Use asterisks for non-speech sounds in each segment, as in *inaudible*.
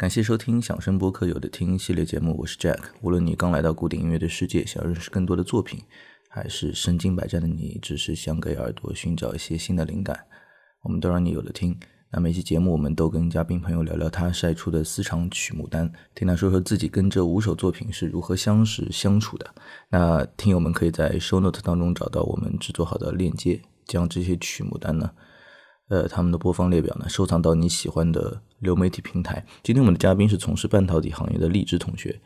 感谢收听响声播客有的听系列节目，我是 Jack。无论你刚来到古典音乐的世界，想要认识更多的作品，还是身经百战的你，只是想给耳朵寻找一些新的灵感，我们都让你有的听。那每期节目，我们都跟嘉宾朋友聊聊他晒出的私藏曲目单，听他说说自己跟这五首作品是如何相识相处的。那听友们可以在 Show Note 当中找到我们制作好的链接，将这些曲目单呢。呃，他们的播放列表呢，收藏到你喜欢的流媒体平台。今天我们的嘉宾是从事半导体行业的荔枝同学，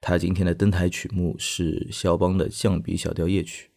他今天的登台曲目是肖邦的降 B 小调夜曲。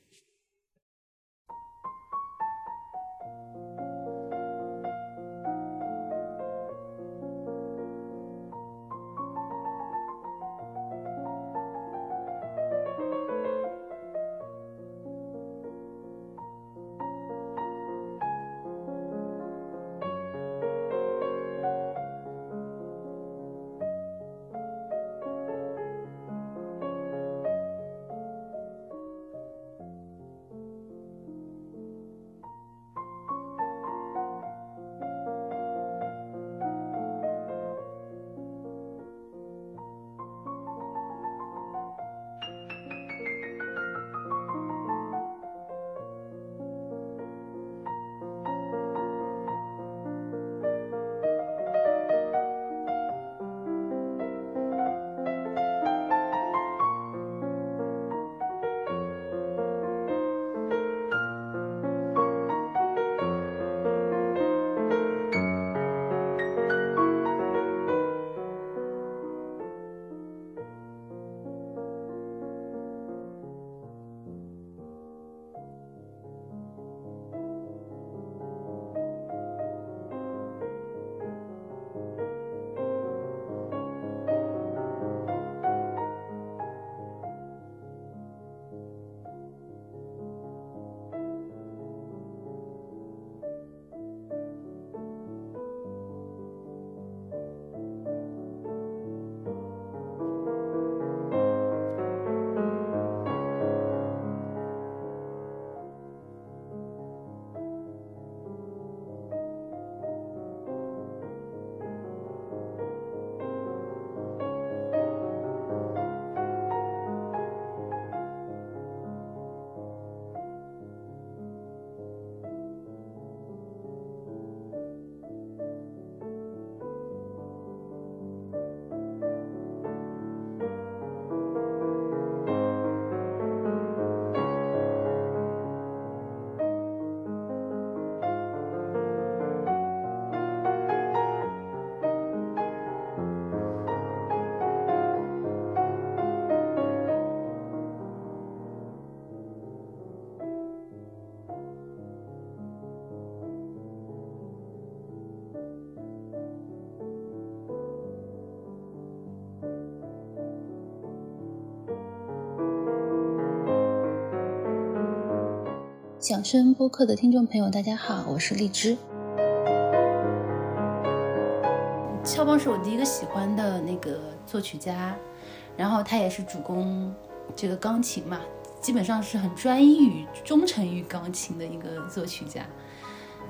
响声播客的听众朋友，大家好，我是荔枝。肖邦是我第一个喜欢的那个作曲家，然后他也是主攻这个钢琴嘛，基本上是很专一于、忠诚于钢琴的一个作曲家。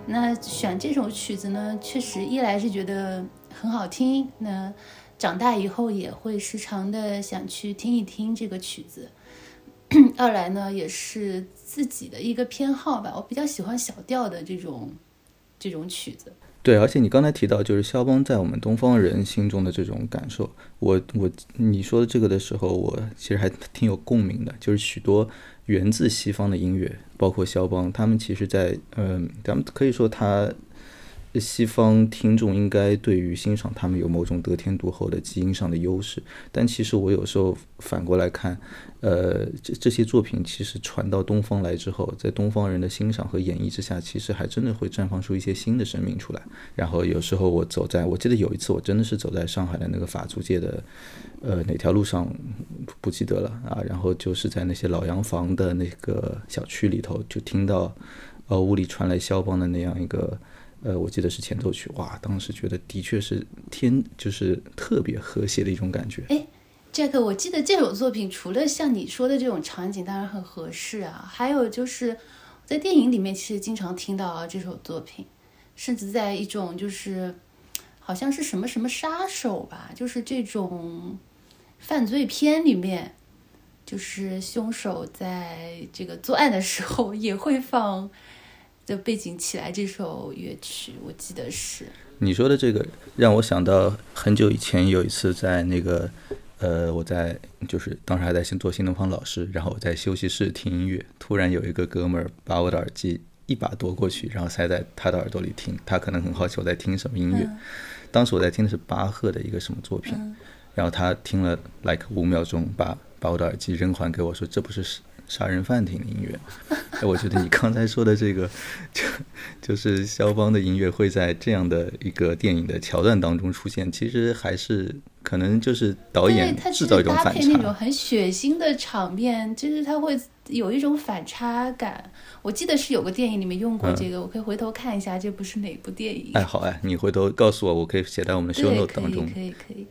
那选这首曲子呢，确实一来是觉得很好听，那长大以后也会时常的想去听一听这个曲子。*clears throat* 二来呢，也是自己的一个偏好吧，我比较喜欢小调的这种这种曲子。对，而且你刚才提到，就是肖邦在我们东方人心中的这种感受，我我你说的这个的时候，我其实还挺有共鸣的。就是许多源自西方的音乐，包括肖邦，他们其实在嗯，咱们可以说他。西方听众应该对于欣赏他们有某种得天独厚的基因上的优势，但其实我有时候反过来看，呃，这这些作品其实传到东方来之后，在东方人的欣赏和演绎之下，其实还真的会绽放出一些新的生命出来。然后有时候我走在，我记得有一次我真的是走在上海的那个法租界的，呃，哪条路上不记得了啊，然后就是在那些老洋房的那个小区里头，就听到，呃，屋里传来肖邦的那样一个。呃，我记得是前奏曲，哇，当时觉得的确是天，就是特别和谐的一种感觉。哎，Jack，我记得这首作品除了像你说的这种场景，当然很合适啊，还有就是在电影里面其实经常听到啊这首作品，甚至在一种就是好像是什么什么杀手吧，就是这种犯罪片里面，就是凶手在这个作案的时候也会放的背景起来这首乐曲，我记得是。你说的这个让我想到很久以前有一次在那个。呃，我在就是当时还在新做新东方老师，然后我在休息室听音乐，突然有一个哥们儿把我的耳机一把夺过去，然后塞在他的耳朵里听。他可能很好奇我在听什么音乐。当时我在听的是巴赫的一个什么作品，然后他听了 like 五秒钟，把把我的耳机扔还给我，说这不是。杀人犯听的音乐，哎，我觉得你刚才说的这个，就就是肖邦的音乐会在这样的一个电影的桥段当中出现，其实还是可能就是导演制造一种反差。搭配那种很血腥的场面，就是他会有一种反差感。我记得是有个电影里面用过这个，我可以回头看一下，这不是哪部电影？哎，好哎，你回头告诉我，我可以写在我们的 show note 当中。可以，可以。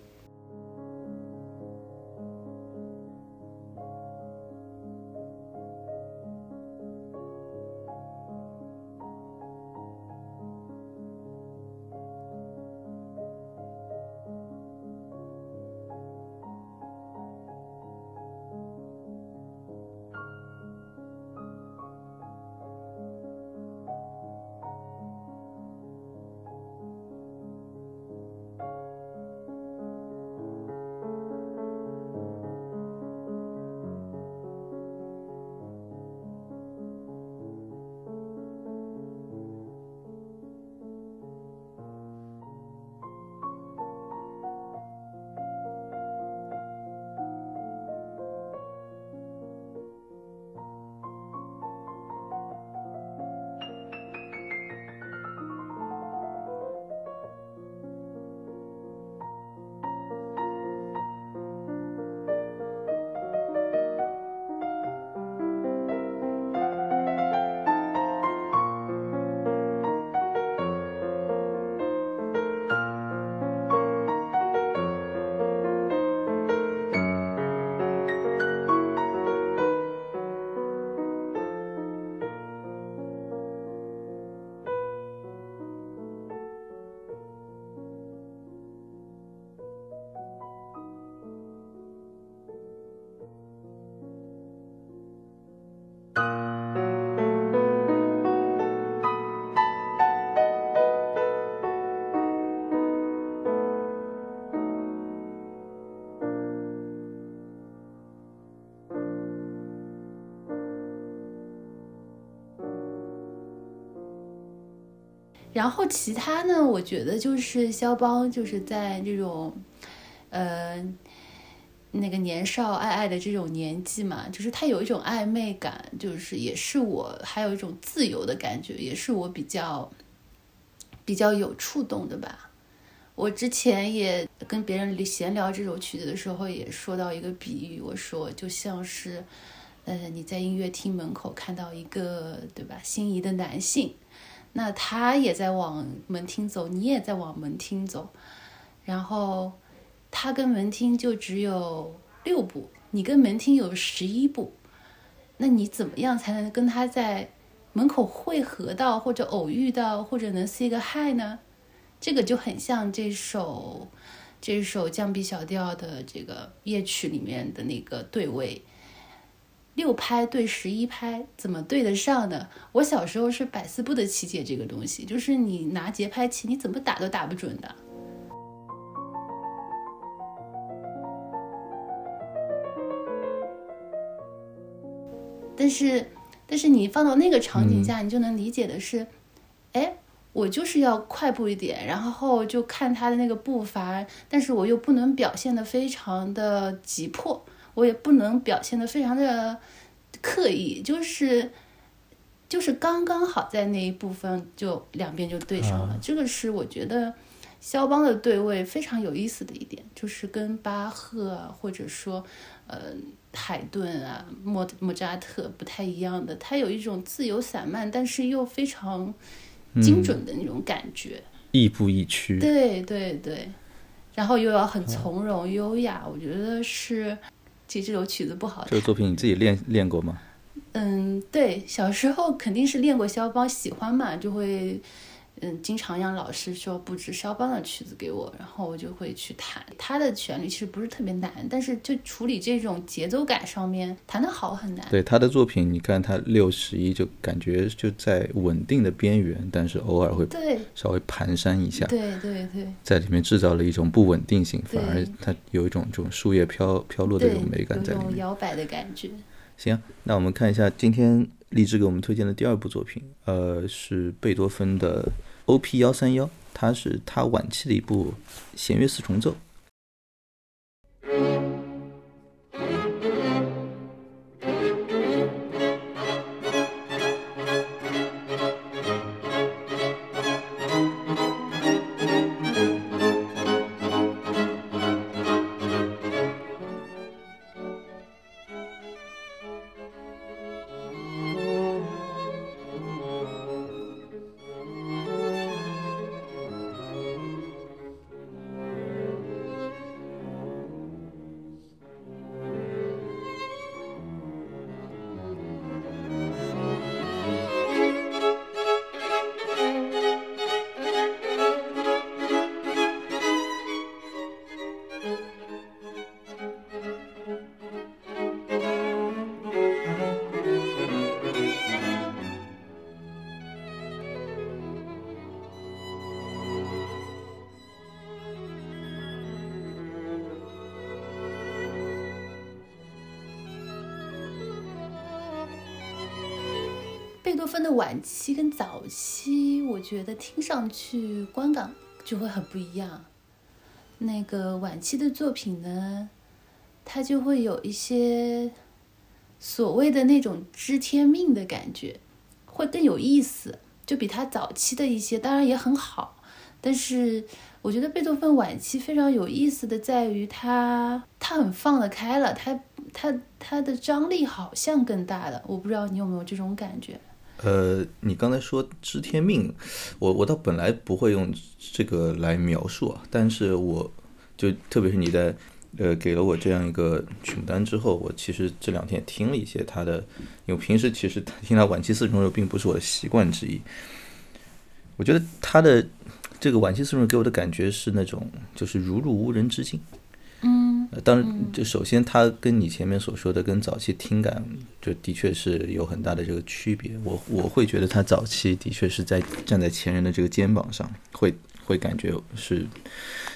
然后其他呢？我觉得就是肖邦，就是在这种，呃，那个年少爱爱的这种年纪嘛，就是他有一种暧昧感，就是也是我还有一种自由的感觉，也是我比较比较有触动的吧。我之前也跟别人闲聊这首曲子的时候，也说到一个比喻，我说就像是，呃，你在音乐厅门口看到一个对吧心仪的男性。那他也在往门厅走，你也在往门厅走，然后他跟门厅就只有六步，你跟门厅有十一步，那你怎么样才能跟他在门口汇合到，或者偶遇到，或者能 say 个 hi 呢？这个就很像这首这首降 B 小调的这个夜曲里面的那个对位。六拍对十一拍怎么对得上呢？我小时候是百思不得其解这个东西，就是你拿节拍器，你怎么打都打不准的。但是，但是你放到那个场景下，你就能理解的是，哎，我就是要快步一点，然后就看他的那个步伐，但是我又不能表现的非常的急迫。我也不能表现的非常的刻意，就是就是刚刚好在那一部分就两边就对上了。这个是我觉得肖邦的对位非常有意思的一点，就是跟巴赫啊或者说呃海顿啊莫莫扎特不太一样的，他有一种自由散漫，但是又非常精准的那种感觉，亦步亦趋。对对对，然后又要很从容优雅，我觉得是。其实这首曲子不好。这个作品你自己练练过吗？嗯，对，小时候肯定是练过肖邦，喜欢嘛，就会嗯，经常让老师说布置肖邦的曲子给我，然后我就会去弹。他的旋律其实不是特别难，但是就处理这种节奏感上面弹得好很难。对他的作品，你看他六十一就感觉就在稳定的边缘，但是偶尔会对稍微蹒跚一下，对对对在里面制造了一种不稳定性，反而它有一种这种树叶飘飘落的对这种美感在里面。摇摆的感觉。行，那我们看一下今天荔枝给我们推荐的第二部作品，呃，是贝多芬的 O.P. 幺三幺，它是它晚期的一部弦乐四重奏。贝多芬的晚期跟早期，我觉得听上去观感就会很不一样。那个晚期的作品呢，它就会有一些所谓的那种知天命的感觉，会更有意思，就比他早期的一些，当然也很好。但是我觉得贝多芬晚期非常有意思的在于他，他很放得开了，他他他的张力好像更大了。我不知道你有没有这种感觉？呃，你刚才说知天命，我我倒本来不会用这个来描述啊，但是我就特别是你在呃给了我这样一个曲目单之后，我其实这两天也听了一些他的，因为平时其实听他晚期四重奏并不是我的习惯之一。我觉得他的这个晚期四重奏给我的感觉是那种就是如入无人之境。当然，就首先它跟你前面所说的跟早期听感，就的确是有很大的这个区别。我我会觉得他早期的确是在站在前人的这个肩膀上，会会感觉是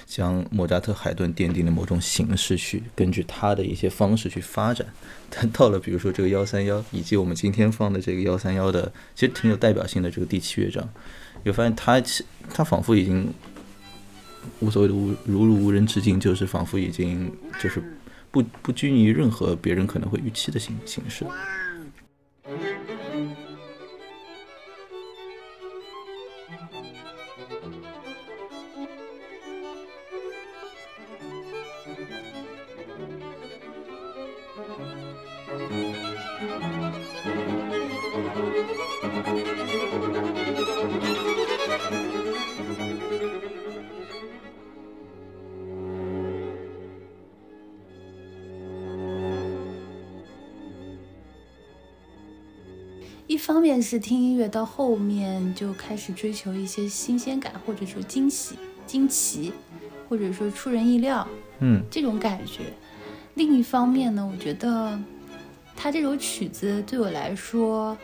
将莫扎特、海顿奠定的某种形式去根据他的一些方式去发展。但到了比如说这个幺三幺，以及我们今天放的这个幺三幺的，其实挺有代表性的这个第七乐章，你会发现他其他仿佛已经。无所谓的无如入无人之境，就是仿佛已经就是不不拘泥于任何别人可能会预期的形形式。是听音乐到后面就开始追求一些新鲜感，或者说惊喜、惊奇，或者说出人意料嗯这种感觉。另一方面呢，我觉得他这首曲子对我来说，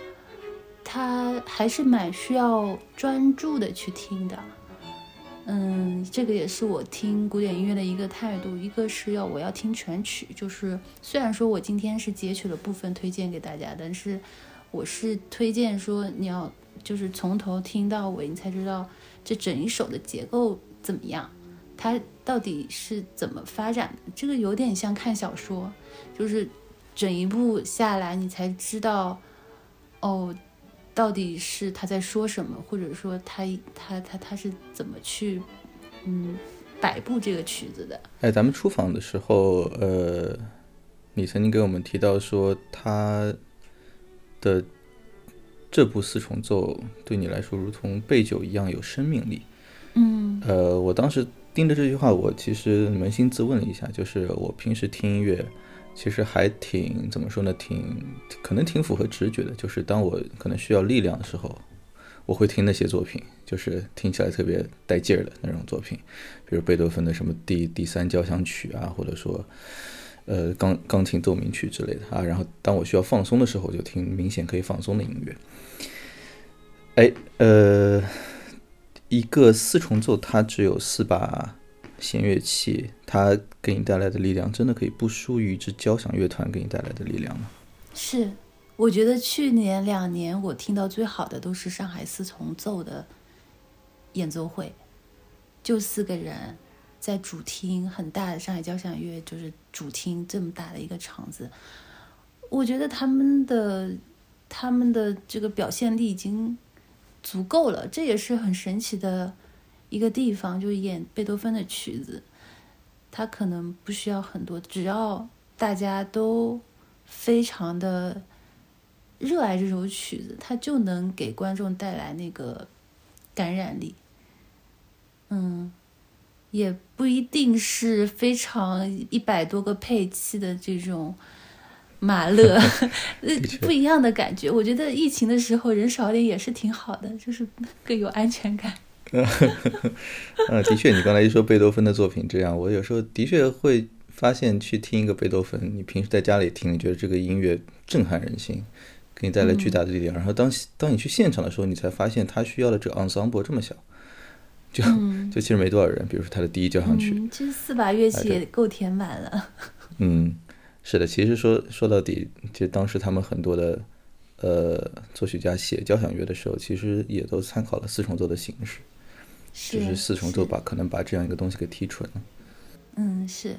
他还是蛮需要专注的去听的。嗯，这个也是我听古典音乐的一个态度。一个是要我要听全曲，就是虽然说我今天是截取了部分推荐给大家，但是我是推荐说你要就是从头听到尾，你才知道这整一首的结构怎么样，它到底是怎么发展的。这个有点像看小说，就是整一部下来，你才知道哦。到底是他在说什么，或者说他他他他是怎么去嗯摆布这个曲子的？哎，咱们出访的时候，呃，你曾经给我们提到说他的这部四重奏对你来说如同备酒一样有生命力。嗯呃，我当时盯着这句话，我其实扪心自问了一下，就是我平时听音乐。其实还挺怎么说呢？挺可能挺符合直觉的，就是当我可能需要力量的时候，我会听那些作品，就是听起来特别带劲儿的那种作品，比如贝多芬的什么第第三交响曲啊，或者说呃钢钢琴奏鸣曲之类的啊。然后当我需要放松的时候，就听明显可以放松的音乐。哎，呃，一个四重奏它只有四把弦乐器，它给你带来的力量真的可以不输于一支交响乐团给你带来的力量吗？是。我觉得去年两年我听到最好的都是上海四重奏的演奏会，就四个人在主厅很大的上海交响乐就是主厅这么大的一个场子，我觉得他们的他们的这个表现力已经足够了，这也是很神奇的一个地方。就演贝多芬的曲子，他可能不需要很多，只要大家都非常的。热爱这首曲子，它就能给观众带来那个感染力。嗯，也不一定是非常一百多个配器的这种马勒，*laughs* 不一样的感觉。我觉得疫情的时候人少点也是挺好的，就是更有安全感。嗯，*laughs* 的确，你刚才一说贝多芬的作品这样，我有时候的确会发现，去听一个贝多芬，你平时在家里听，你觉得这个音乐震撼人心。给你带来巨大的力量，然后当当你去现场的时候，你才发现他需要的这个 ensemble 这么小，就 *laughs* 就其实没多少人。比如说他的第一交响曲，其实四把乐器也够填满了。*laughs* 嗯，是的，其实说说到底，其实当时他们很多的呃作曲家写交响乐的时候，其实也都参考了四重奏的形式，就是四重奏把可能把这样一个东西给提纯了。嗯，是。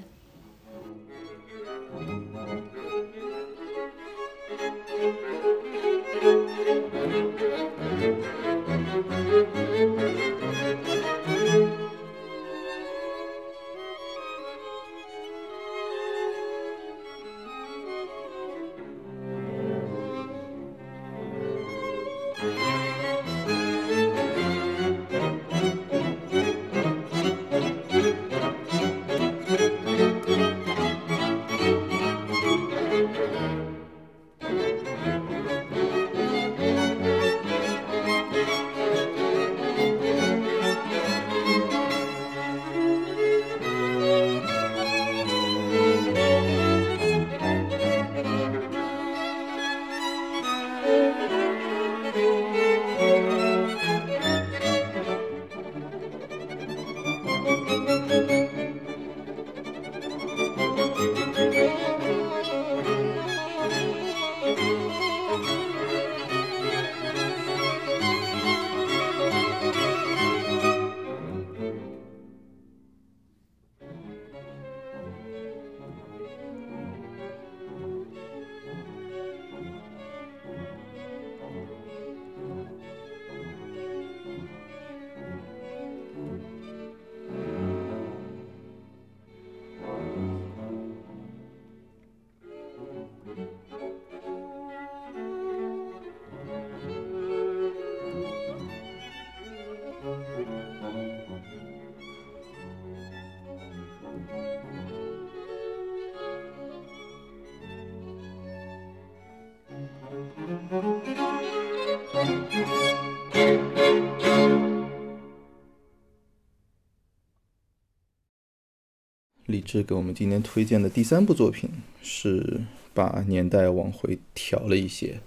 李志给我们今天推荐的第三部作品是把年代往回调了一些，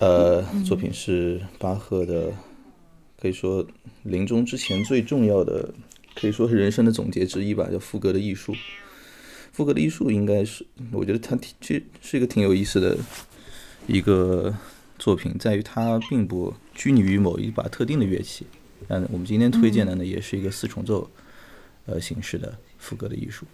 呃，作品是巴赫的，可以说临终之前最重要的，可以说是人生的总结之一吧，叫《赋格的艺术》。《赋格的艺术》应该是，我觉得它挺，其实是一个挺有意思的一个作品，在于它并不拘泥于某一把特定的乐器。嗯，我们今天推荐的呢，也是一个四重奏，呃，形式的。副歌的艺术。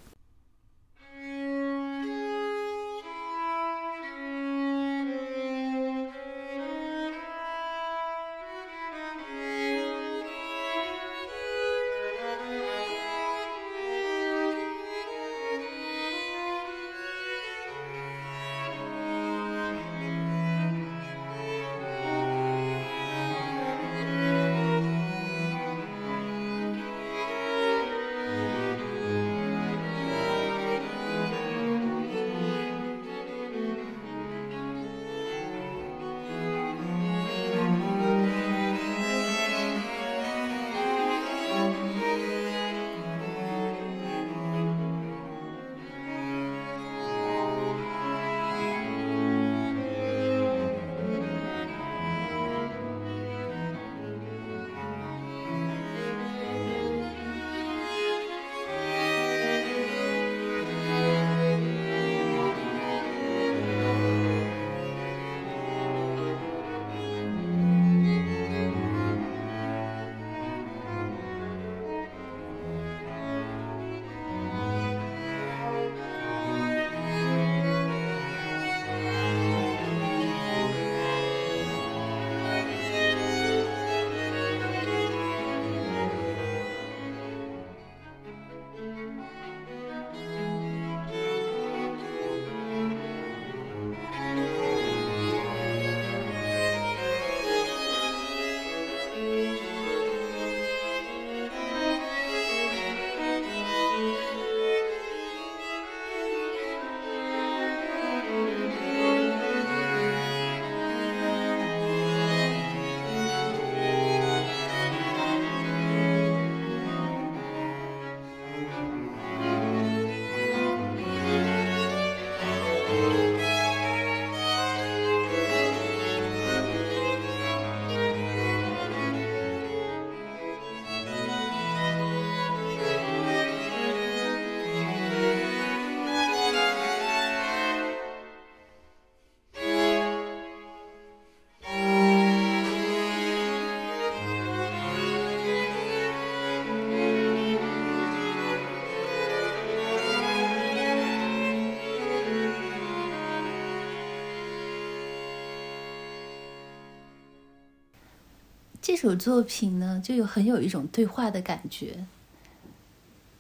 这首作品呢，就有很有一种对话的感觉。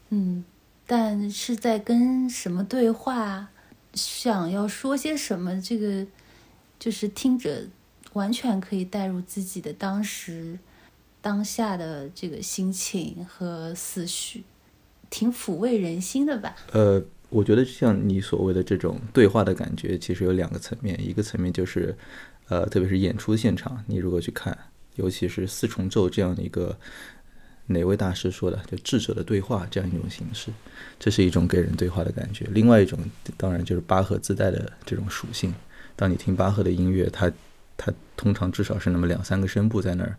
嗯，但是在跟什么对话，想要说些什么，这个就是听着完全可以带入自己的当时当下的这个心情和思绪，挺抚慰人心的吧。呃，我觉得像你所谓的这种对话的感觉，其实有两个层面，一个层面就是，呃，特别是演出现场，你如果去看，尤其是四重奏这样的一个。哪位大师说的？就智者的对话这样一种形式，这是一种给人对话的感觉。另外一种，当然就是巴赫自带的这种属性。当你听巴赫的音乐，他他通常至少是那么两三个声部在那儿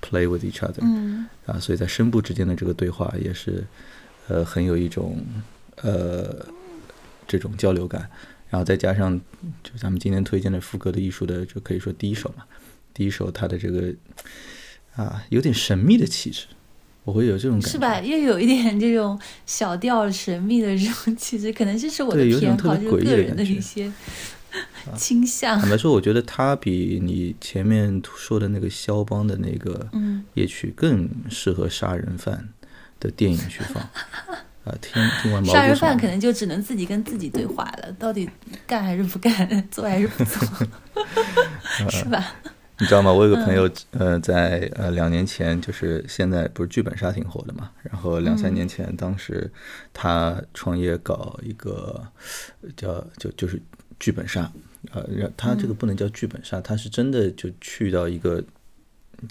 play with each other，嗯啊，所以在声部之间的这个对话也是，呃，很有一种呃这种交流感。然后再加上就咱们今天推荐的副歌的艺术的，就可以说第一首嘛，第一首他的这个啊有点神秘的气质。我会有这种感觉，是吧？又有一点这种小调神秘的这种气质，可能这是我的偏好，就是个人的一些倾向。坦白说，我觉得他比你前面说的那个肖邦的那个夜曲更适合杀人犯的电影去放。*laughs* 啊，听听完杀人犯可能就只能自己跟自己对话了，到底干还是不干，做还是不做，是吧？*laughs* 你知道吗？我有个朋友，呃，在呃两年前，就是现在不是剧本杀挺火的嘛。然后两三年前，当时他创业搞一个叫就就是剧本杀，呃，他这个不能叫剧本杀，他是真的就去到一个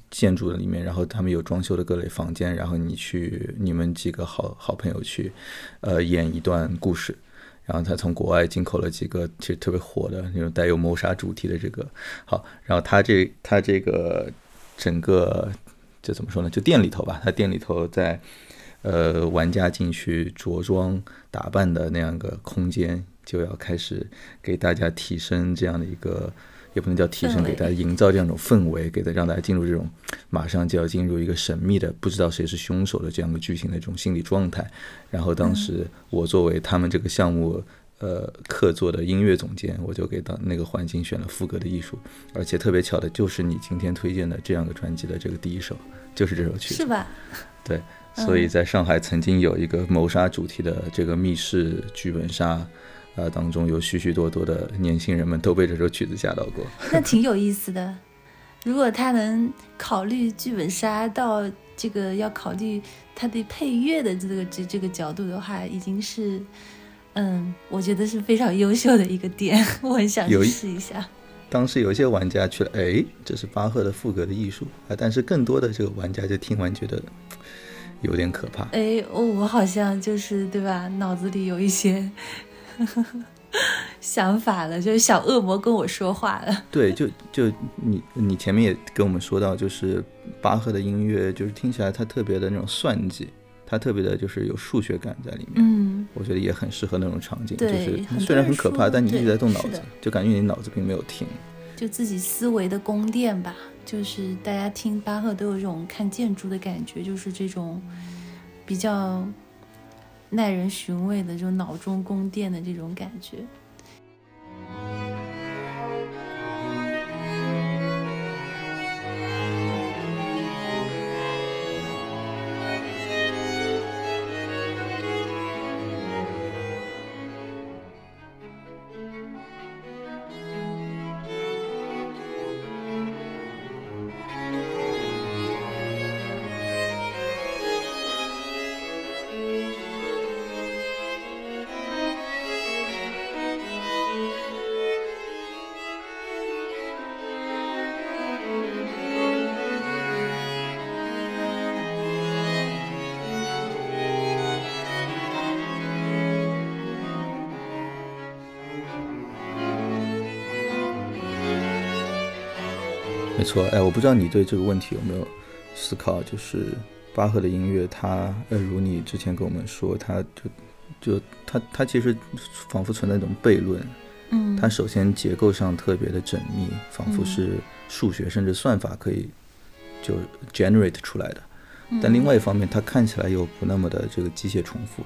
建筑的里面，然后他们有装修的各类房间，然后你去你们几个好好朋友去，呃，演一段故事。然后他从国外进口了几个其实特别火的那种带有谋杀主题的这个好，然后他这他这个整个就怎么说呢？就店里头吧，他店里头在呃玩家进去着装打扮的那样个空间，就要开始给大家提升这样的一个，也不能叫提升，给大家营造这样一种氛围，给他让大家进入这种马上就要进入一个神秘的不知道谁是凶手的这样的剧情的这种心理状态。然后当时我作为他们这个项目呃客座的音乐总监，我就给到那个环境选了副歌的艺术，而且特别巧的就是你今天推荐的这样的专辑的这个第一首就是这首曲子，是吧？对，所以在上海曾经有一个谋杀主题的这个密室剧本杀。呃，当中有许许多多的年轻人们都被这首曲子吓到过，*laughs* 那挺有意思的。如果他能考虑剧本杀到这个要考虑他对配乐的这个这这个角度的话，已经是，嗯，我觉得是非常优秀的一个点，*laughs* 我很想去试一下。当时有一些玩家去了，哎，这是巴赫的赋格的艺术啊，但是更多的这个玩家就听完觉得有点可怕。哎，我好像就是对吧，脑子里有一些。*laughs* 想法了，就是小恶魔跟我说话了。*laughs* 对，就就你你前面也跟我们说到，就是巴赫的音乐，就是听起来他特别的那种算计，他特别的就是有数学感在里面。嗯，我觉得也很适合那种场景，就是虽然很可怕，但你一直在动脑子，就感觉你脑子并没有停。就自己思维的宫殿吧，就是大家听巴赫都有这种看建筑的感觉，就是这种比较。耐人寻味的就脑中宫殿的这种感觉。没错，哎，我不知道你对这个问题有没有思考，就是巴赫的音乐，它呃，如你之前跟我们说，它就就它它其实仿佛存在一种悖论，嗯，它首先结构上特别的缜密，仿佛是数学甚至算法可以就 generate 出来的，但另外一方面，它看起来又不那么的这个机械重复，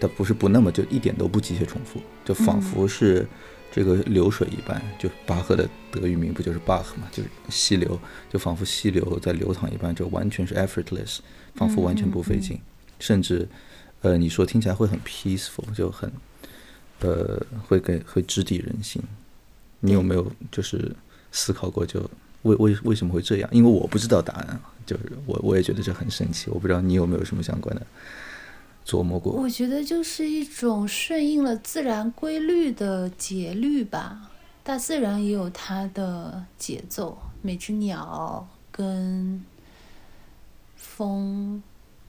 它不是不那么就一点都不机械重复，就仿佛是这个流水一般，就巴赫的德语名不就是 Bach 嘛，就是溪流，就仿佛溪流在流淌一般，就完全是 effortless，仿佛完全不费劲，甚至，呃，你说听起来会很 peaceful，就很，呃，会给会直抵人心。你有没有就是思考过，就为为为什么会这样？因为我不知道答案啊，就是我我也觉得这很神奇，我不知道你有没有什么相关的。琢磨过，我觉得就是一种顺应了自然规律的节律吧。大自然也有它的节奏，每只鸟跟风，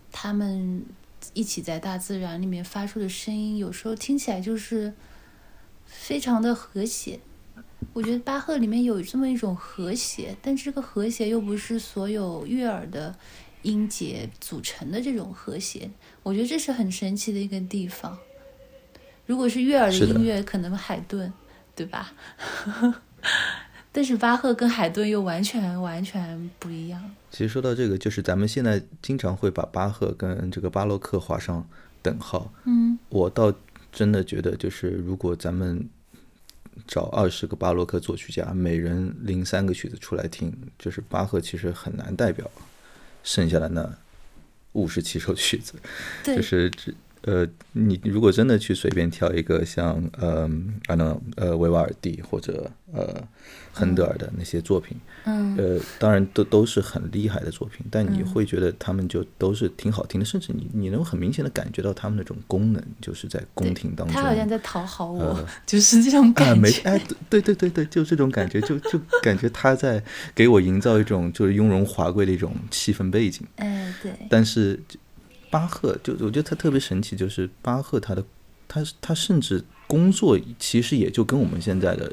它们一起在大自然里面发出的声音，有时候听起来就是非常的和谐。我觉得巴赫里面有这么一种和谐，但这个和谐又不是所有悦耳的。音节组成的这种和谐，我觉得这是很神奇的一个地方。如果是悦耳的音乐，可能海顿，对吧？*laughs* 但是巴赫跟海顿又完全完全不一样。其实说到这个，就是咱们现在经常会把巴赫跟这个巴洛克画上等号。嗯，我倒真的觉得，就是如果咱们找二十个巴洛克作曲家，每人拎三个曲子出来听，就是巴赫其实很难代表。剩下的那五十七首曲子，就是这。呃，你如果真的去随便挑一个像呃，啊那呃维瓦尔第或者呃亨德尔的那些作品，嗯，呃，当然都都是很厉害的作品，但你会觉得他们就都是挺好听的，甚至你你能很明显的感觉到他们那种功能，就是在宫廷当中，他好像在讨好我，就是这种感觉，哎，对对对对，就这种感觉，就就感觉他在给我营造一种就是雍容华贵的一种气氛背景，哎，对，但是。巴赫就我觉得他特别神奇，就是巴赫他的他他甚至工作其实也就跟我们现在的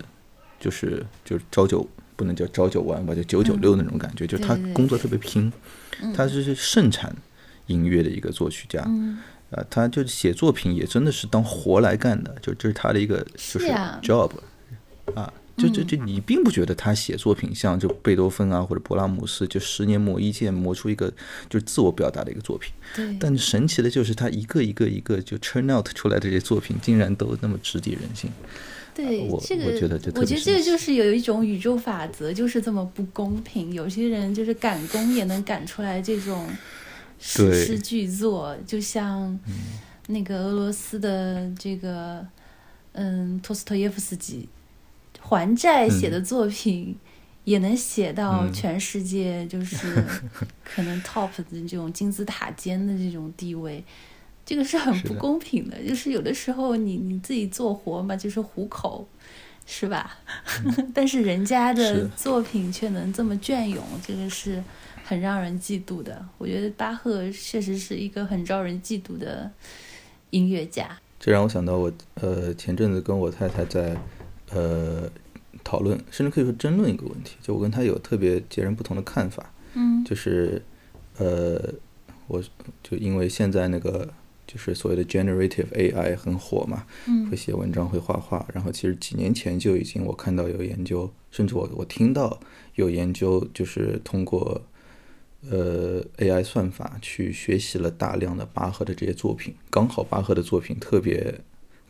就是就是朝九不能叫朝九晚吧，就九九六那种感觉，就是他工作特别拼，他是盛产音乐的一个作曲家，啊，他就写作品也真的是当活来干的，就这是他的一个就是 job 啊。就就就你并不觉得他写作品像就贝多芬啊或者勃拉姆斯，就十年磨一剑磨出一个就是自我表达的一个作品。对。但神奇的就是他一个一个一个就 turn out 出来的这些作品，竟然都那么直抵人心。对，这个我觉得我觉得这个就是有一种宇宙法则，就是这么不公平。有些人就是赶工也能赶出来这种史诗巨作，就像那个俄罗斯的这个嗯托斯托耶夫斯基。还债写的作品也能写到全世界，就是 *laughs* 可能 top 的这种金字塔尖的这种地位，这个是很不公平的。就是有的时候你你自己做活嘛，就是糊口，是吧？*laughs* 但是人家的作品却能这么隽永，这个是很让人嫉妒的。我觉得巴赫确实是一个很招人嫉妒的音乐家。这让我想到我呃前阵子跟我太太在。呃，讨论甚至可以说争论一个问题，就我跟他有特别截然不同的看法。嗯，就是呃，我就因为现在那个就是所谓的 generative AI 很火嘛，嗯，会写文章会画画，然后其实几年前就已经我看到有研究，甚至我我听到有研究，就是通过呃 AI 算法去学习了大量的巴赫的这些作品，刚好巴赫的作品特别。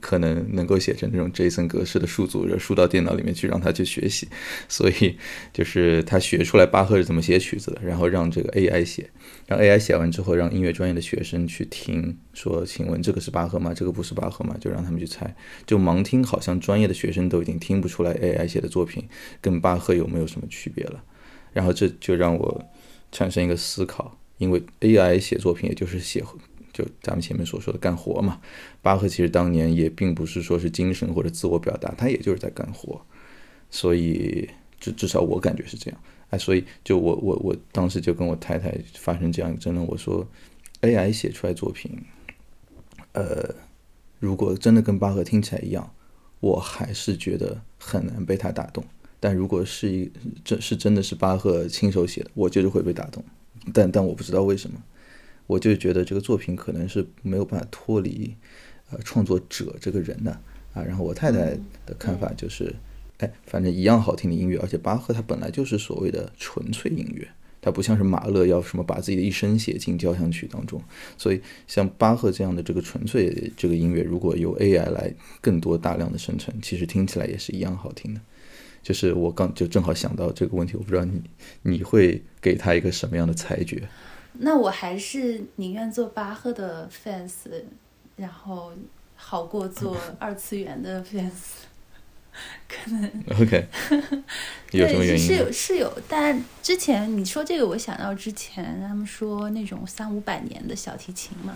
可能能够写成这种 JSON 格式的数组，然后输到电脑里面去让他去学习，*laughs* 所以就是他学出来巴赫是怎么写曲子的，然后让这个 AI 写，让 AI 写完之后，让音乐专业的学生去听，说请问这个是巴赫吗？这个不是巴赫吗？就让他们去猜，就盲听，好像专业的学生都已经听不出来 AI 写的作品跟巴赫有没有什么区别了，然后这就让我产生一个思考，因为 AI 写作品也就是写。就咱们前面所说的干活嘛，巴赫其实当年也并不是说是精神或者自我表达，他也就是在干活，所以至至少我感觉是这样。哎，所以就我我我当时就跟我太太发生这样一个争论，我说 AI 写出来作品，呃，如果真的跟巴赫听起来一样，我还是觉得很难被他打动。但如果是一这是真的是巴赫亲手写的，我就是会被打动。但但我不知道为什么。我就觉得这个作品可能是没有办法脱离，呃，创作者这个人的啊。然后我太太的看法就是，哎，反正一样好听的音乐，而且巴赫他本来就是所谓的纯粹音乐，他不像是马勒要什么把自己的一生写进交响曲当中。所以像巴赫这样的这个纯粹这个音乐，如果由 AI 来更多大量的生成，其实听起来也是一样好听的。就是我刚就正好想到这个问题，我不知道你你会给他一个什么样的裁决？那我还是宁愿做巴赫的 fans，然后好过做 *laughs* 二次元的 fans。*laughs* 可能 *laughs* OK，有什么原因？是有是有，但之前你说这个，我想到之前他们说那种三五百年的小提琴嘛，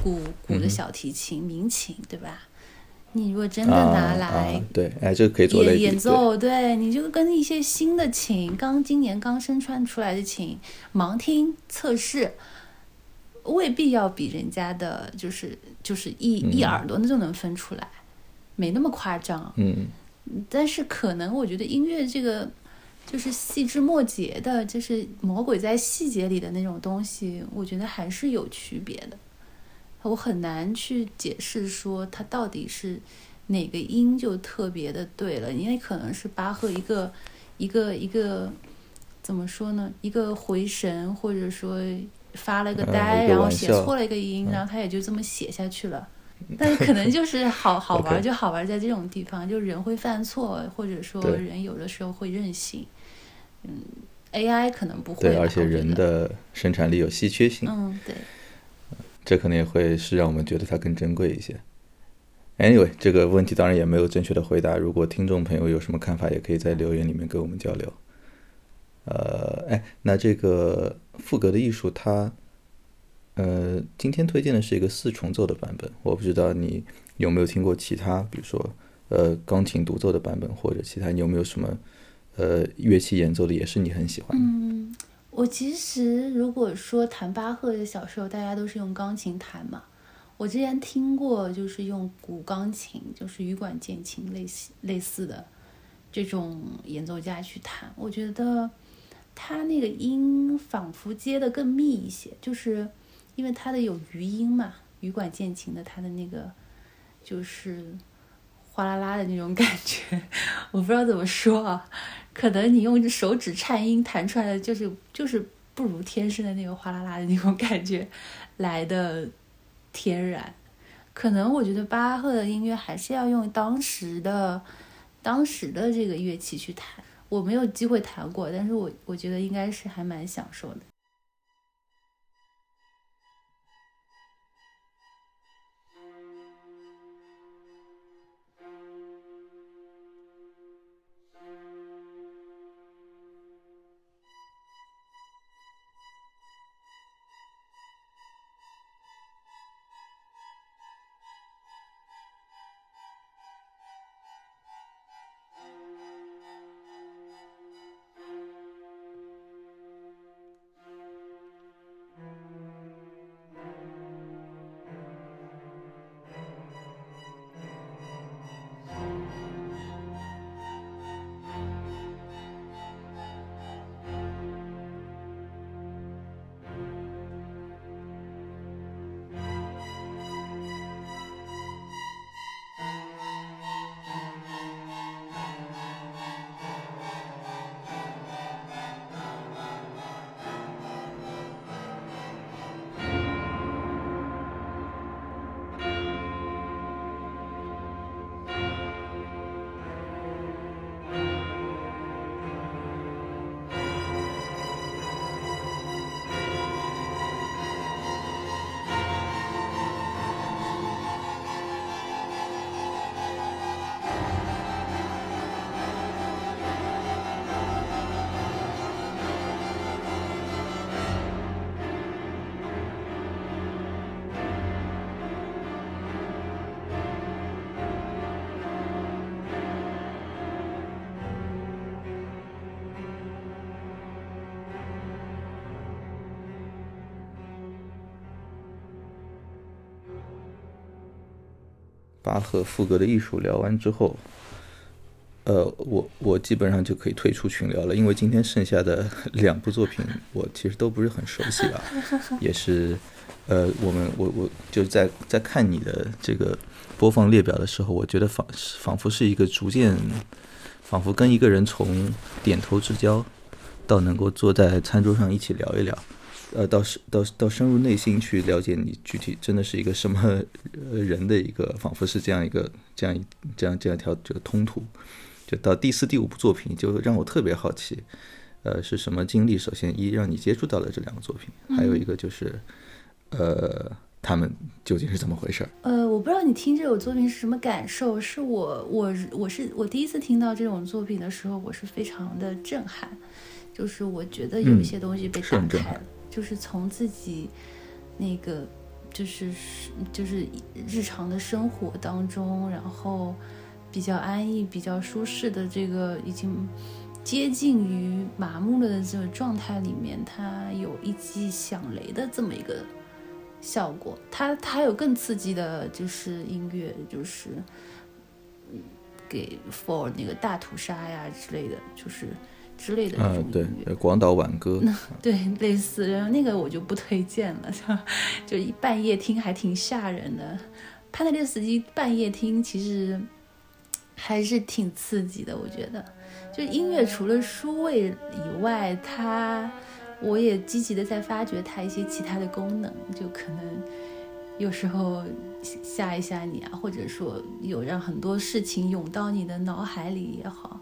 古古的小提琴、民琴，对吧？你如果真的拿来对，哎，这个可以做演演奏，对，你就跟一些新的琴，刚今年刚生产出来的琴，盲听测试，未必要比人家的，就是就是一一耳朵那就能分出来，没那么夸张。嗯，但是可能我觉得音乐这个就是细枝末节的，就是魔鬼在细节里的那种东西，我觉得还是有区别的。我很难去解释说它到底是哪个音就特别的对了，因为可能是巴赫一个一个一个怎么说呢？一个回神，或者说发了个呆，然后写错了一个音，然后他也就这么写下去了。*laughs* 但是可能就是好好玩，就好玩在这种地方，就人会犯错，或者说人有的时候会任性。嗯，AI 可能不会。对，而且人的生产力有稀缺性。嗯，对。这可能也会是让我们觉得它更珍贵一些。Anyway，这个问题当然也没有正确的回答。如果听众朋友有什么看法，也可以在留言里面跟我们交流。呃，哎，那这个赋格的艺术，它，呃，今天推荐的是一个四重奏的版本。我不知道你有没有听过其他，比如说，呃，钢琴独奏的版本，或者其他，你有没有什么，呃，乐器演奏的也是你很喜欢的？我其实如果说弹巴赫的小时候，大家都是用钢琴弹嘛。我之前听过，就是用古钢琴，就是羽管键琴类似类似的这种演奏家去弹。我觉得他那个音仿佛接的更密一些，就是因为他的有余音嘛，羽管键琴的他的那个就是哗啦啦的那种感觉，*laughs* 我不知道怎么说啊。可能你用手指颤音弹出来的，就是就是不如天生的那个哗啦啦的那种感觉来的天然。可能我觉得巴赫的音乐还是要用当时的当时的这个乐器去弹。我没有机会弹过，但是我我觉得应该是还蛮享受的。巴赫赋格的艺术聊完之后，呃，我我基本上就可以退出群聊了，因为今天剩下的两部作品我其实都不是很熟悉啊，*laughs* 也是，呃，我们我我就在在看你的这个播放列表的时候，我觉得仿仿佛是一个逐渐，仿佛跟一个人从点头之交到能够坐在餐桌上一起聊一聊，呃，到深到到深入内心去了解你具体真的是一个什么呃人的一个，仿佛是这样一个这样一这样这样一条这个通途。就到第四、第五部作品，就让我特别好奇，呃，是什么经历？首先一让你接触到了这两个作品，还有一个就是，呃，他们究竟是怎么回事儿？呃，我不知道你听这首作品是什么感受。是我，我，我是我第一次听到这种作品的时候，我是非常的震撼。就是我觉得有一些东西被震撼开了，就是从自己那个就是就是日常的生活当中，然后比较安逸、比较舒适的这个已经接近于麻木了的这个状态里面，它有一击响雷的这么一个效果。它它还有更刺激的，就是音乐，就是嗯给 for 那个大屠杀呀之类的，就是之类的那啊、对种音乐。，呃广岛挽歌，*laughs* 对，类似，然后那个我就不推荐了，就就半夜听还挺吓人的。潘特列斯基半夜听其实还是挺刺激的，我觉得。就音乐除了书味以外，它我也积极的在发掘它一些其他的功能，就可能有时候吓一吓你啊，或者说有让很多事情涌到你的脑海里也好。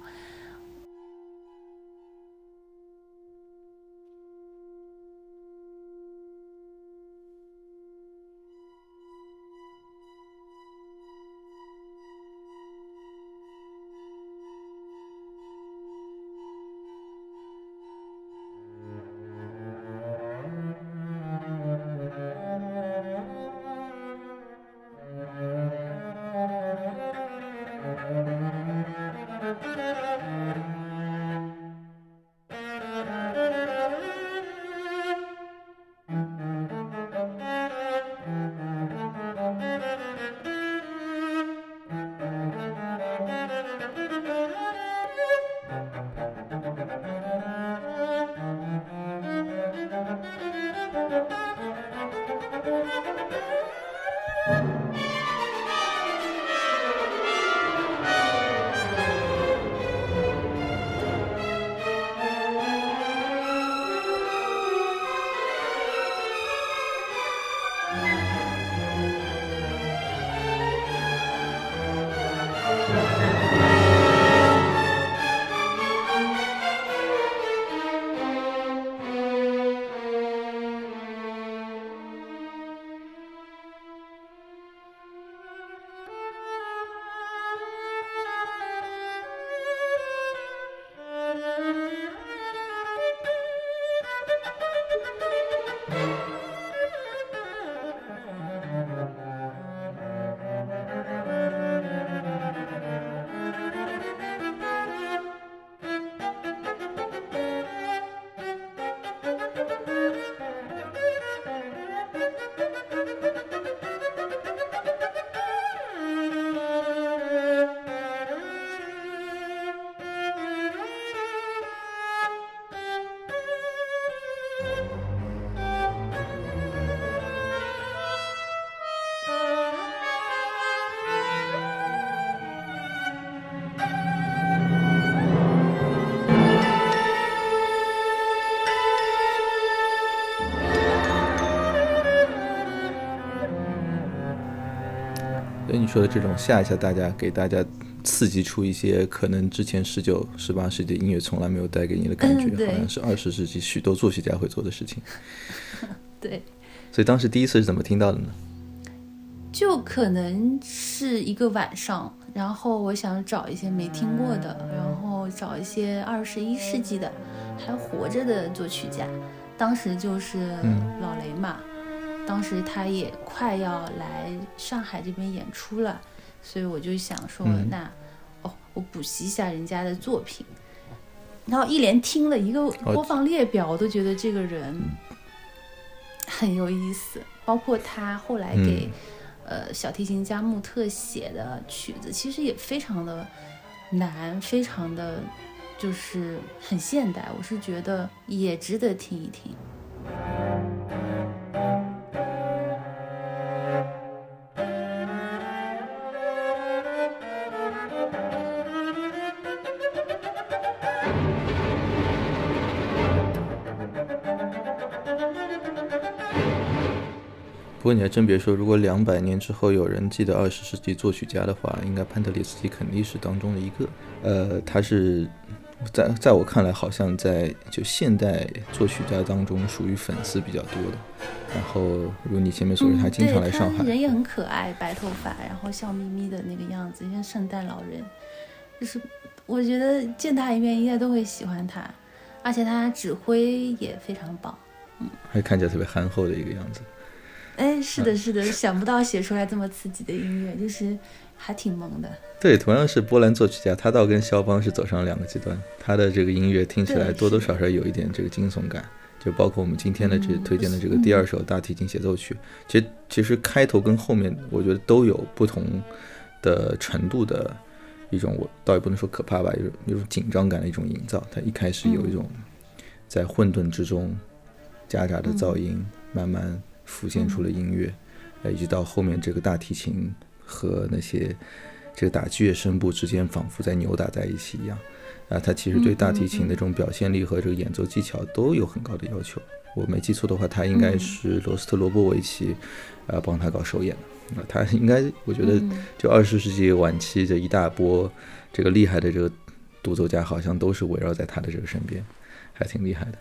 说的这种吓一吓大家，给大家刺激出一些可能之前十九、十八世纪音乐从来没有带给你的感觉，嗯好像是二十世纪许多作曲家会做的事情。*laughs* 对，所以当时第一次是怎么听到的呢？就可能是一个晚上，然后我想找一些没听过的，然后找一些二十一世纪的还活着的作曲家。当时就是嗯老雷嘛，当时他也快要来上海这边演出了，所以我就想说，嗯那哦，我补习一下人家的作品。然后一连听了一个播放列表，我都觉得这个人很有意思，包括他后来给、呃小提琴家穆特写的曲子，其实也非常的难，非常的就是很现代，我是觉得也值得听一听。不过你还真别说，如果两百年之后有人记得二十世纪作曲家的话，应该潘特里斯基肯定是当中的一个。呃，他是在在我看来，好像在就现代作曲家当中属于粉丝比较多的。然后，如你前面所说的，他经常来上海，人也很可爱，白头发，然后笑眯眯的那个样子，像圣诞老人。就是我觉得见他一面，应该都会喜欢他，而且他指挥也非常棒。嗯，还看起来特别憨厚的一个样子。哎，是的，是的，想不到写出来这么刺激的音乐，就是还挺萌的。对，同样是波兰作曲家，他倒跟肖邦是走上了两个极端。他的这个音乐听起来多多少少有一点这个惊悚感，就包括我们今天的这推荐的这个第二首大提琴协奏曲。其实，其实开头跟后面，我觉得都有不同的程度的一种，我倒也不能说可怕吧，一种一种紧张感的一种营造。它一开始有一种在混沌之中夹杂的噪音，慢慢。浮现出了音乐，呃，一直到后面这个大提琴和那些这个打击乐声部之间仿佛在扭打在一起一样，啊，他其实对大提琴的这种表现力和这个演奏技巧都有很高的要求。我没记错的话，他应该是罗斯特罗波维奇，呃，帮他搞首演的。啊，他应该，我觉得就二十世纪晚期这一大波这个厉害的这个独奏家，好像都是围绕在他的这个身边，还挺厉害的。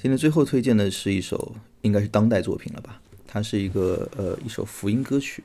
今天最后推荐的是一首，应该是当代作品了吧？它是一个呃一首福音歌曲。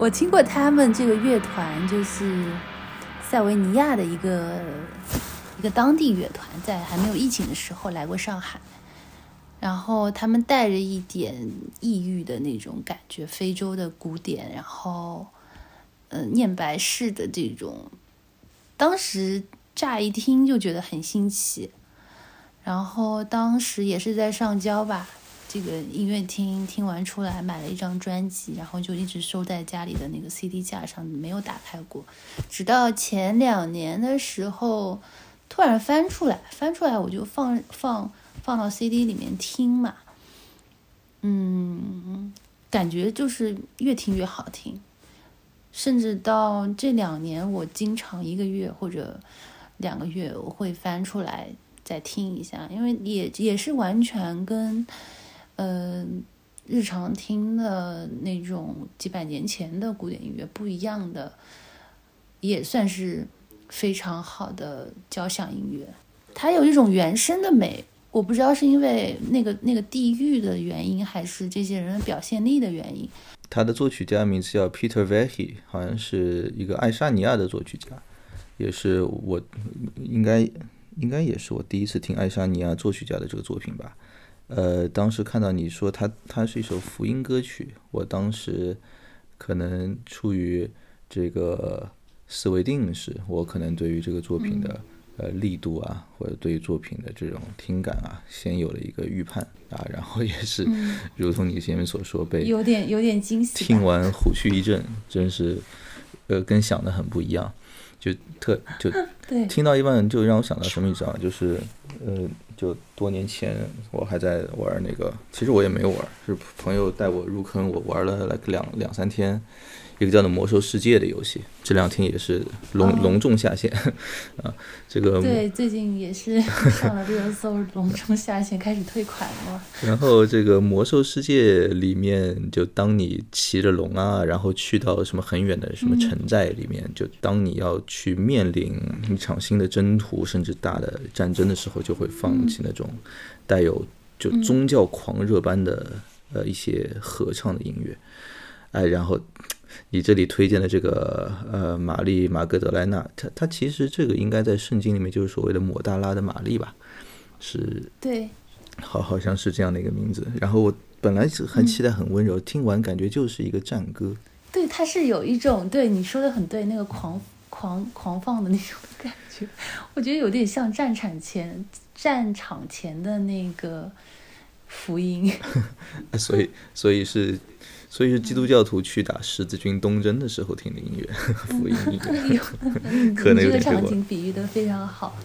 我听过他们这个乐团，就是塞维尼亚的一个一个当地乐团，在还没有疫情的时候来过上海，然后他们带着一点异域的那种感觉，非洲的古典，然后呃念白式的这种，当时乍一听就觉得很新奇，然后当时也是在上交吧。这个音乐厅听完出来，买了一张专辑，然后就一直收在家里的那个 CD 架上，没有打开过。直到前两年的时候，突然翻出来，翻出来我就放放放到 CD 里面听嘛。嗯，感觉就是越听越好听，甚至到这两年，我经常一个月或者两个月我会翻出来再听一下，因为也也是完全跟。嗯，日常听的那种几百年前的古典音乐不一样的，也算是非常好的交响音乐。它有一种原声的美，我不知道是因为那个那个地域的原因，还是这些人的表现力的原因。他的作曲家名字叫 Peter Vehi，好像是一个爱沙尼亚的作曲家，也是我应该应该也是我第一次听爱沙尼亚作曲家的这个作品吧。呃，当时看到你说它它是一首福音歌曲，我当时可能出于这个思维定式，我可能对于这个作品的呃力度啊，或者对于作品的这种听感啊，先有了一个预判啊，然后也是如同你前面所说，被有点有点惊喜，听完虎躯一震，真是呃跟想的很不一样，就特就 *laughs* 听到一半就让我想到什么你知道吗？就是呃。就多年前，我还在玩那个，其实我也没玩，是朋友带我入坑，我玩了两两三天。一个叫做《魔兽世界》的游戏，这两天也是隆隆重下线 *laughs* 啊。这个对，最近也是 *laughs* 上了热搜，隆重下线，开始退款了。然后这个《魔兽世界》里面，就当你骑着龙啊，然后去到什么很远的什么城寨里面，就当你要去面临一场新的征途，甚至大的战争的时候，就会放弃那种带有就宗教狂热般的呃一些合唱的音乐，哎，然后。你这里推荐的这个呃，玛丽玛格德莱纳，她她其实这个应该在圣经里面就是所谓的抹大拉的玛丽吧？是，对，好好像是这样的一个名字。然后我本来很期待很温柔，听完感觉就是一个战歌。对，它是有一种对你说的很对，那个狂狂狂放的那种感觉，*laughs* 我觉得有点像战场前战场前的那个福音。*laughs* 所以，所以是。所以是基督教徒去打十字军东征的时候听的音乐，*laughs* 福音音乐，*laughs* 可能有点这个场景比喻的非常好。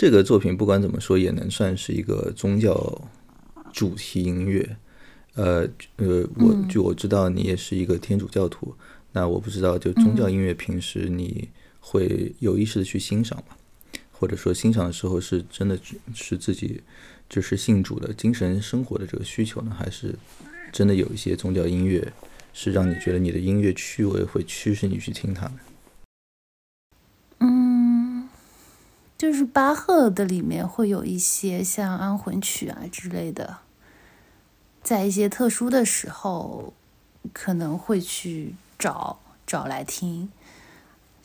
这个作品不管怎么说，也能算是一个宗教主题音乐。呃呃，我据我知道，你也是一个天主教徒。那我不知道，就宗教音乐，平时你会有意识的去欣赏吗？或者说，欣赏的时候是真的是自己就是信主的精神生活的这个需求呢，还是真的有一些宗教音乐是让你觉得你的音乐趣味会驱使你去听它们？就是巴赫的里面会有一些像安魂曲啊之类的，在一些特殊的时候可能会去找找来听。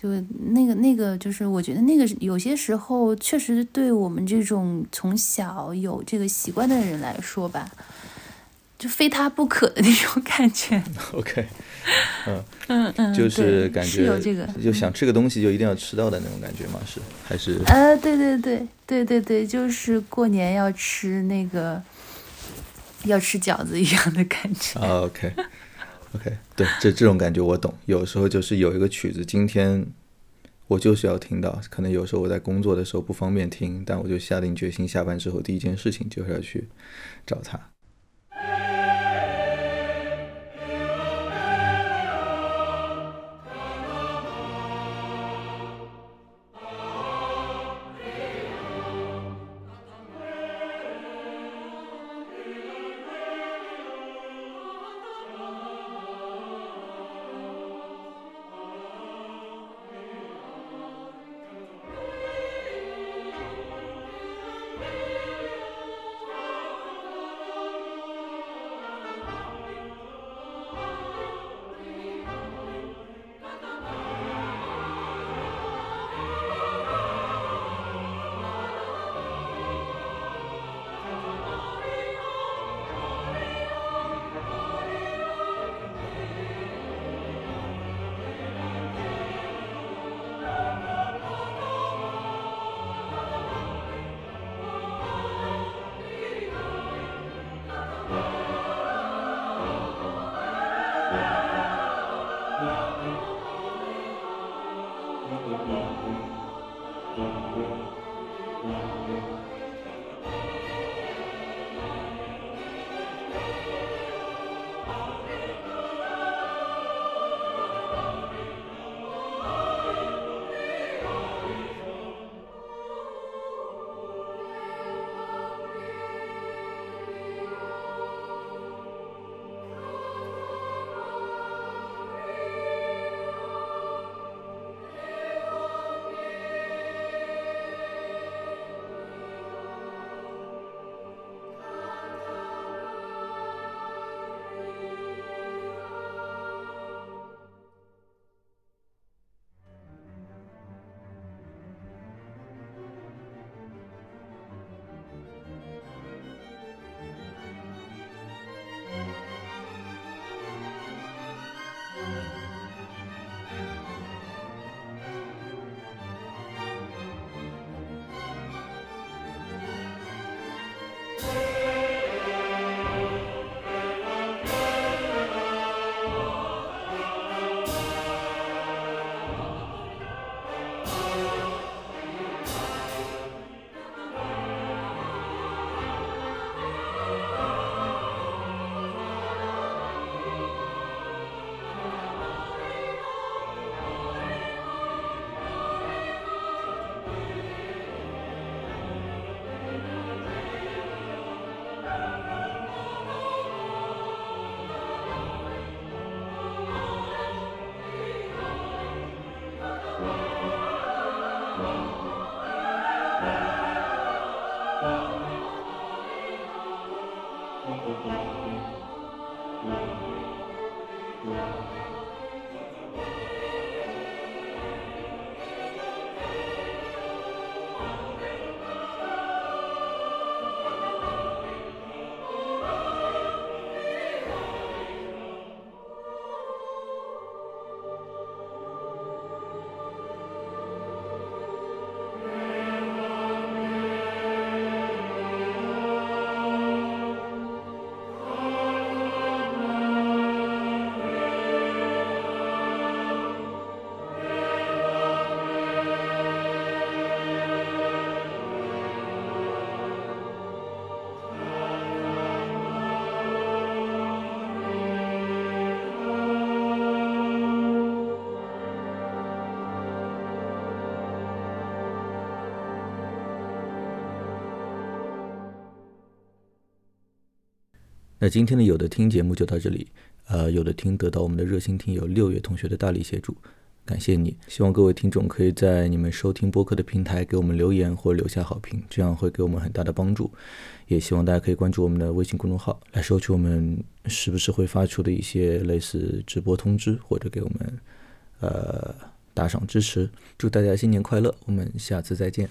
就那个那个，就是我觉得那个有些时候确实对我们这种从小有这个习惯的人来说吧，就非他不可的那种感觉。*laughs* OK，嗯嗯嗯，就是感觉有这个，就想吃个东西就一定要吃到的那种感觉吗？是还是？呃，对对对对对对，就是过年要吃那个要吃饺子一样的感觉。OK。OK，对，这这种感觉我懂。有时候就是有一个曲子，今天我就是要听到。可能有时候我在工作的时候不方便听，但我就下定决心，下班之后第一件事情就是要去找它。那今天的有的听节目就到这里，呃，有的听得到我们的热心听友六月同学的大力协助，感谢你。希望各位听众可以在你们收听播客的平台给我们留言或留下好评，这样会给我们很大的帮助。也希望大家可以关注我们的微信公众号，来收取我们时不时会发出的一些类似直播通知，或者给我们呃打赏支持。祝大家新年快乐，我们下次再见。